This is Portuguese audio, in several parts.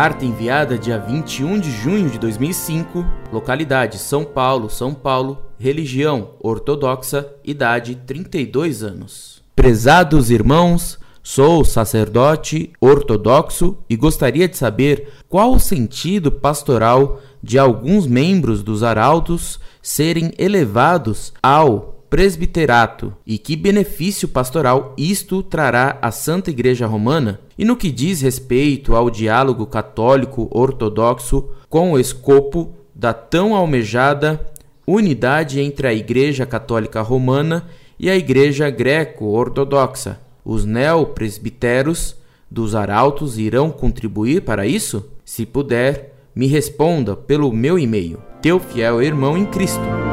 Carta enviada dia 21 de junho de 2005, localidade São Paulo, São Paulo, religião ortodoxa, idade 32 anos. Prezados irmãos, sou sacerdote ortodoxo e gostaria de saber qual o sentido pastoral de alguns membros dos arautos serem elevados ao presbiterato e que benefício pastoral isto trará à Santa Igreja Romana? E no que diz respeito ao diálogo católico ortodoxo com o escopo da tão almejada unidade entre a Igreja Católica Romana e a Igreja Greco-Ortodoxa, os neopresbiteros dos arautos irão contribuir para isso? Se puder, me responda pelo meu e-mail. Teu fiel irmão em Cristo.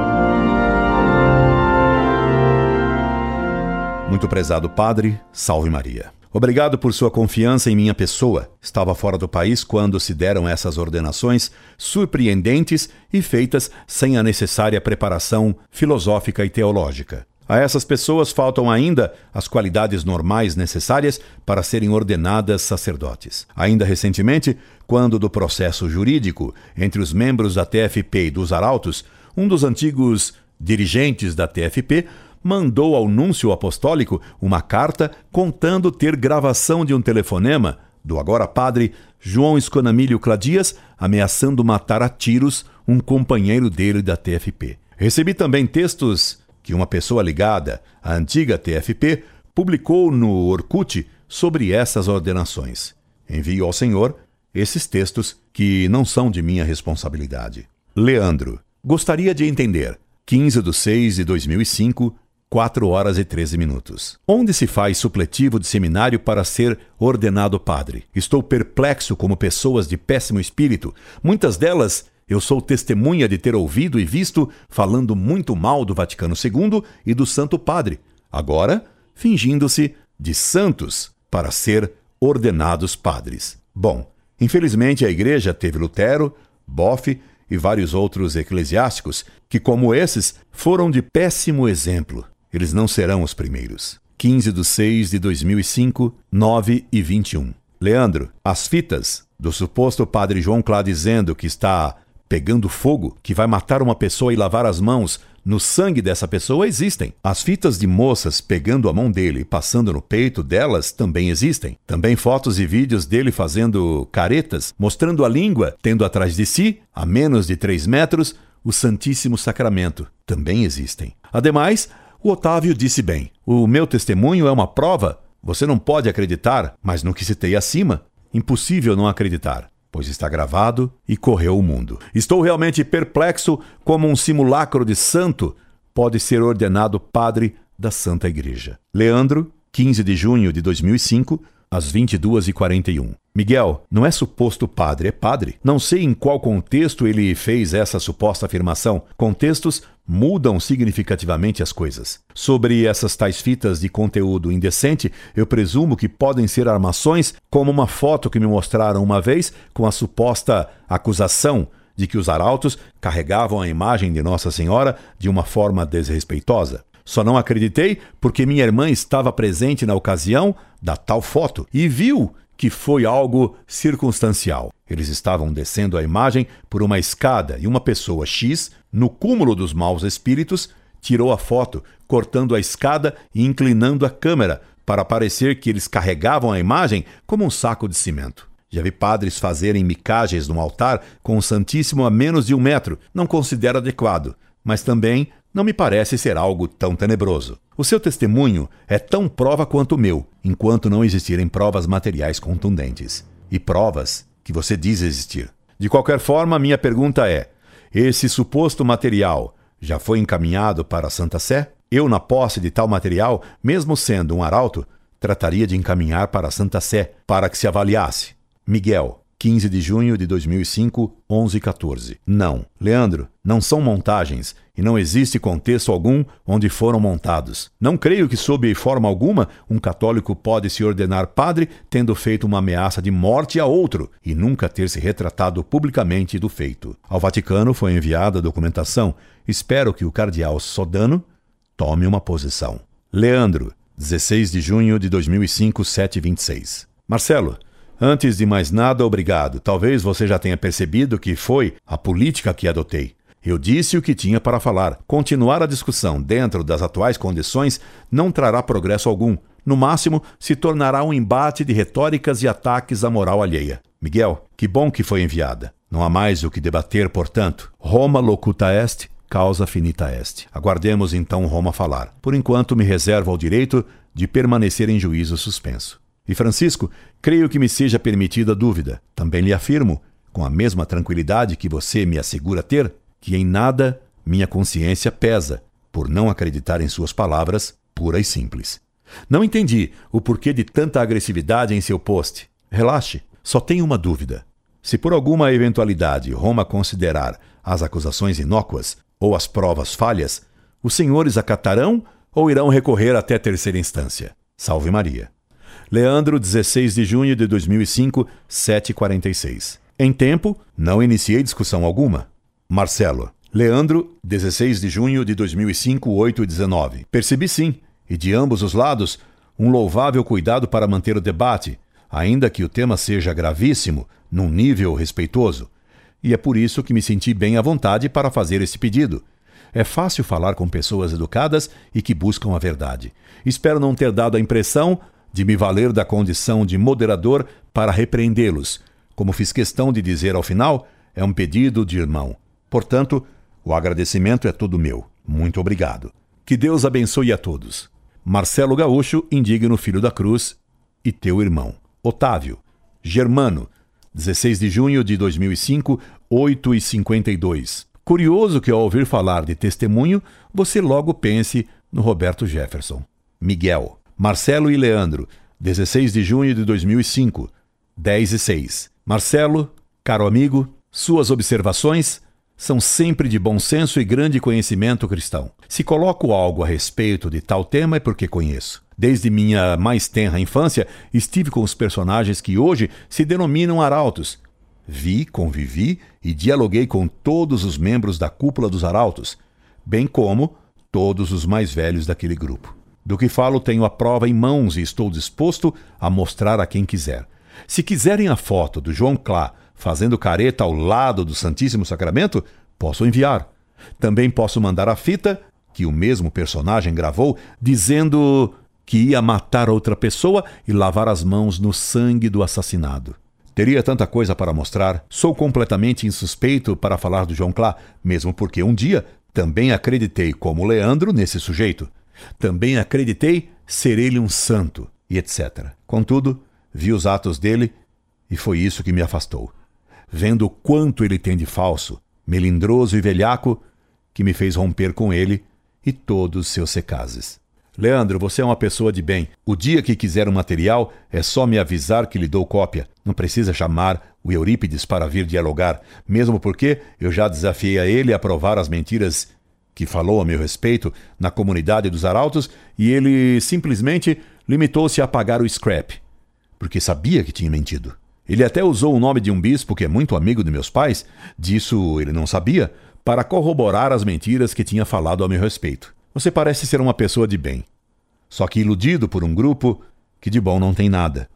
Muito prezado Padre, salve Maria. Obrigado por sua confiança em minha pessoa. Estava fora do país quando se deram essas ordenações surpreendentes e feitas sem a necessária preparação filosófica e teológica. A essas pessoas faltam ainda as qualidades normais necessárias para serem ordenadas sacerdotes. Ainda recentemente, quando do processo jurídico entre os membros da TFP e dos arautos, um dos antigos dirigentes da TFP mandou ao núncio apostólico uma carta contando ter gravação de um telefonema do agora padre João Esconamílio Cladias ameaçando matar a tiros um companheiro dele da TFP. Recebi também textos que uma pessoa ligada à antiga TFP publicou no Orkut sobre essas ordenações. Envio ao Senhor esses textos que não são de minha responsabilidade. Leandro, gostaria de entender. 15 de 6 de 2005, 4 horas e 13 minutos. Onde se faz supletivo de seminário para ser ordenado padre? Estou perplexo como pessoas de péssimo espírito. Muitas delas eu sou testemunha de ter ouvido e visto falando muito mal do Vaticano II e do Santo Padre, agora fingindo-se de santos para ser ordenados padres. Bom, infelizmente a Igreja teve Lutero, Boff e vários outros eclesiásticos que, como esses, foram de péssimo exemplo. Eles não serão os primeiros. 15 de 6 de 2005, 9 e 21. Leandro, as fitas do suposto padre João Clá dizendo que está pegando fogo, que vai matar uma pessoa e lavar as mãos no sangue dessa pessoa existem. As fitas de moças pegando a mão dele e passando no peito delas também existem. Também fotos e vídeos dele fazendo caretas, mostrando a língua, tendo atrás de si, a menos de 3 metros, o Santíssimo Sacramento. Também existem. Ademais, o Otávio disse bem: O meu testemunho é uma prova. Você não pode acreditar, mas no que citei acima, impossível não acreditar, pois está gravado e correu o mundo. Estou realmente perplexo como um simulacro de santo pode ser ordenado padre da Santa Igreja. Leandro, 15 de junho de 2005, às 22h41. Miguel, não é suposto padre, é padre. Não sei em qual contexto ele fez essa suposta afirmação. Contextos mudam significativamente as coisas. Sobre essas tais fitas de conteúdo indecente, eu presumo que podem ser armações, como uma foto que me mostraram uma vez com a suposta acusação de que os arautos carregavam a imagem de Nossa Senhora de uma forma desrespeitosa. Só não acreditei porque minha irmã estava presente na ocasião da tal foto e viu que foi algo circunstancial. Eles estavam descendo a imagem por uma escada e uma pessoa X, no cúmulo dos maus espíritos, tirou a foto, cortando a escada e inclinando a câmera para parecer que eles carregavam a imagem como um saco de cimento. Já vi padres fazerem micagens no altar com o Santíssimo a menos de um metro. Não considero adequado, mas também não me parece ser algo tão tenebroso. O seu testemunho é tão prova quanto o meu, enquanto não existirem provas materiais contundentes. E provas que você diz existir. De qualquer forma, minha pergunta é: esse suposto material já foi encaminhado para a Santa Sé? Eu, na posse de tal material, mesmo sendo um arauto, trataria de encaminhar para a Santa Sé para que se avaliasse. Miguel, 15 de junho de 2005, 11 e 14. Não. Leandro, não são montagens e não existe contexto algum onde foram montados. Não creio que, sob forma alguma, um católico pode se ordenar padre tendo feito uma ameaça de morte a outro e nunca ter se retratado publicamente do feito. Ao Vaticano foi enviada a documentação. Espero que o cardeal Sodano tome uma posição. Leandro, 16 de junho de 2005, 7 26. Marcelo, Antes de mais nada, obrigado. Talvez você já tenha percebido que foi a política que adotei. Eu disse o que tinha para falar. Continuar a discussão dentro das atuais condições não trará progresso algum. No máximo, se tornará um embate de retóricas e ataques à moral alheia. Miguel, que bom que foi enviada. Não há mais o que debater, portanto. Roma locuta est, causa finita est. Aguardemos então Roma falar. Por enquanto, me reservo ao direito de permanecer em juízo suspenso. E Francisco, creio que me seja permitida dúvida. Também lhe afirmo, com a mesma tranquilidade que você me assegura ter, que em nada minha consciência pesa por não acreditar em suas palavras puras e simples. Não entendi o porquê de tanta agressividade em seu post. Relaxe, só tenho uma dúvida. Se por alguma eventualidade Roma considerar as acusações inócuas ou as provas falhas, os senhores acatarão ou irão recorrer até terceira instância? Salve Maria. Leandro, 16 de junho de 2005, 7h46. Em tempo, não iniciei discussão alguma. Marcelo. Leandro, 16 de junho de 2005, 8h19. Percebi sim, e de ambos os lados, um louvável cuidado para manter o debate, ainda que o tema seja gravíssimo, num nível respeitoso. E é por isso que me senti bem à vontade para fazer esse pedido. É fácil falar com pessoas educadas e que buscam a verdade. Espero não ter dado a impressão de me valer da condição de moderador para repreendê-los. Como fiz questão de dizer ao final, é um pedido de irmão. Portanto, o agradecimento é todo meu. Muito obrigado. Que Deus abençoe a todos. Marcelo Gaúcho, indigno filho da cruz, e teu irmão. Otávio. Germano, 16 de junho de 2005, 8 e 52. Curioso que ao ouvir falar de testemunho, você logo pense no Roberto Jefferson. Miguel. Marcelo e Leandro, 16 de junho de 2005, 10 e 6. Marcelo, caro amigo, suas observações são sempre de bom senso e grande conhecimento cristão. Se coloco algo a respeito de tal tema é porque conheço. Desde minha mais tenra infância, estive com os personagens que hoje se denominam arautos. Vi, convivi e dialoguei com todos os membros da cúpula dos arautos, bem como todos os mais velhos daquele grupo. Do que falo, tenho a prova em mãos e estou disposto a mostrar a quem quiser. Se quiserem a foto do João Clá fazendo careta ao lado do Santíssimo Sacramento, posso enviar. Também posso mandar a fita que o mesmo personagem gravou dizendo que ia matar outra pessoa e lavar as mãos no sangue do assassinado. Teria tanta coisa para mostrar. Sou completamente insuspeito para falar do João Clá, mesmo porque um dia também acreditei, como Leandro, nesse sujeito. Também acreditei ser ele um santo, e etc. Contudo, vi os atos dele e foi isso que me afastou. Vendo o quanto ele tem de falso, melindroso e velhaco, que me fez romper com ele e todos seus secazes. Leandro, você é uma pessoa de bem. O dia que quiser um material, é só me avisar que lhe dou cópia. Não precisa chamar o Eurípides para vir dialogar, mesmo porque eu já desafiei a ele a provar as mentiras que falou a meu respeito na comunidade dos arautos e ele simplesmente limitou-se a pagar o scrap, porque sabia que tinha mentido. Ele até usou o nome de um bispo que é muito amigo de meus pais, disso ele não sabia, para corroborar as mentiras que tinha falado a meu respeito. Você parece ser uma pessoa de bem, só que iludido por um grupo que de bom não tem nada.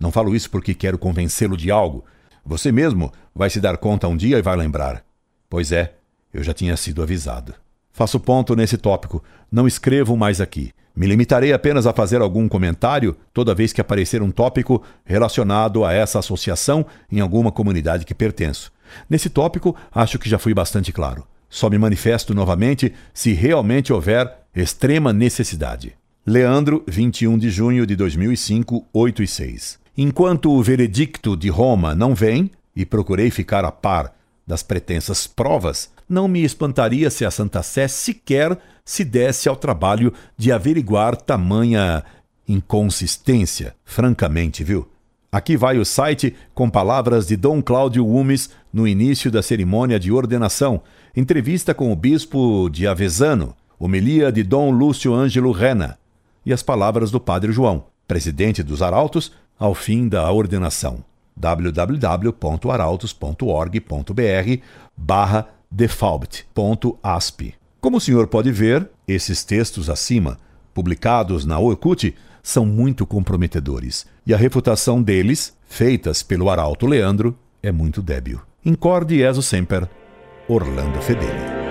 Não falo isso porque quero convencê-lo de algo. Você mesmo vai se dar conta um dia e vai lembrar. Pois é, eu já tinha sido avisado. Faço ponto nesse tópico. Não escrevo mais aqui. Me limitarei apenas a fazer algum comentário toda vez que aparecer um tópico relacionado a essa associação em alguma comunidade que pertenço. Nesse tópico, acho que já fui bastante claro. Só me manifesto novamente se realmente houver extrema necessidade. Leandro, 21 de junho de 2005, 8 e 6. Enquanto o veredicto de Roma não vem, e procurei ficar a par das pretensas provas, não me espantaria se a Santa Sé sequer se desse ao trabalho de averiguar tamanha inconsistência, francamente, viu? Aqui vai o site com palavras de Dom Cláudio Umes no início da cerimônia de ordenação, entrevista com o bispo de Avezzano, homilia de Dom Lúcio Ângelo Rena. E as palavras do Padre João, presidente dos Arautos, ao fim da ordenação. www.arautos.org.br barra default.asp. Como o senhor pode ver, esses textos acima, publicados na Orkut, são muito comprometedores, e a refutação deles, feitas pelo arauto Leandro, é muito débil. Incorde e semper, Orlando Fedeli.